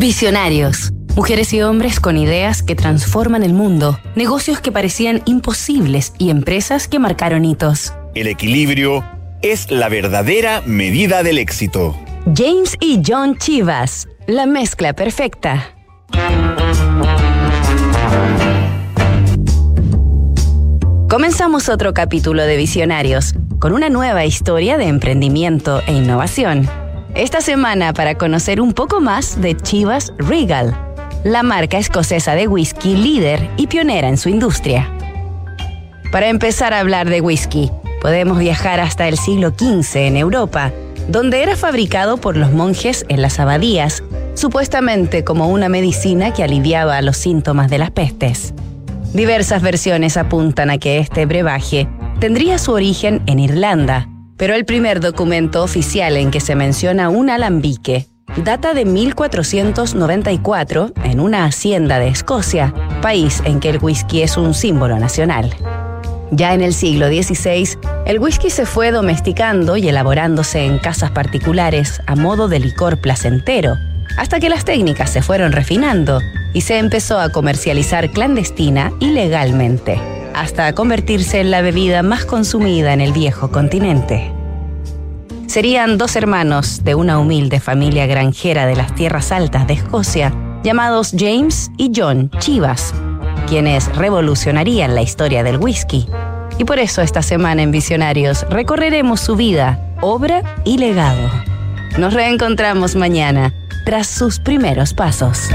Visionarios. Mujeres y hombres con ideas que transforman el mundo, negocios que parecían imposibles y empresas que marcaron hitos. El equilibrio es la verdadera medida del éxito. James y John Chivas, la mezcla perfecta. Comenzamos otro capítulo de Visionarios con una nueva historia de emprendimiento e innovación. Esta semana para conocer un poco más de Chivas Regal, la marca escocesa de whisky líder y pionera en su industria. Para empezar a hablar de whisky, podemos viajar hasta el siglo XV en Europa, donde era fabricado por los monjes en las abadías, supuestamente como una medicina que aliviaba los síntomas de las pestes. Diversas versiones apuntan a que este brebaje tendría su origen en Irlanda, pero el primer documento oficial en que se menciona un alambique data de 1494 en una hacienda de Escocia, país en que el whisky es un símbolo nacional. Ya en el siglo XVI, el whisky se fue domesticando y elaborándose en casas particulares a modo de licor placentero, hasta que las técnicas se fueron refinando y se empezó a comercializar clandestina y legalmente, hasta convertirse en la bebida más consumida en el viejo continente. Serían dos hermanos de una humilde familia granjera de las tierras altas de Escocia, llamados James y John Chivas, quienes revolucionarían la historia del whisky. Y por eso esta semana en Visionarios recorreremos su vida, obra y legado. Nos reencontramos mañana tras sus primeros pasos.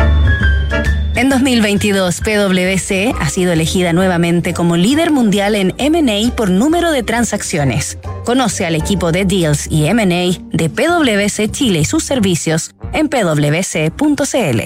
En 2022, PwC ha sido elegida nuevamente como líder mundial en MA por número de transacciones. Conoce al equipo de Deals y MA de PwC Chile y sus servicios en pwc.cl.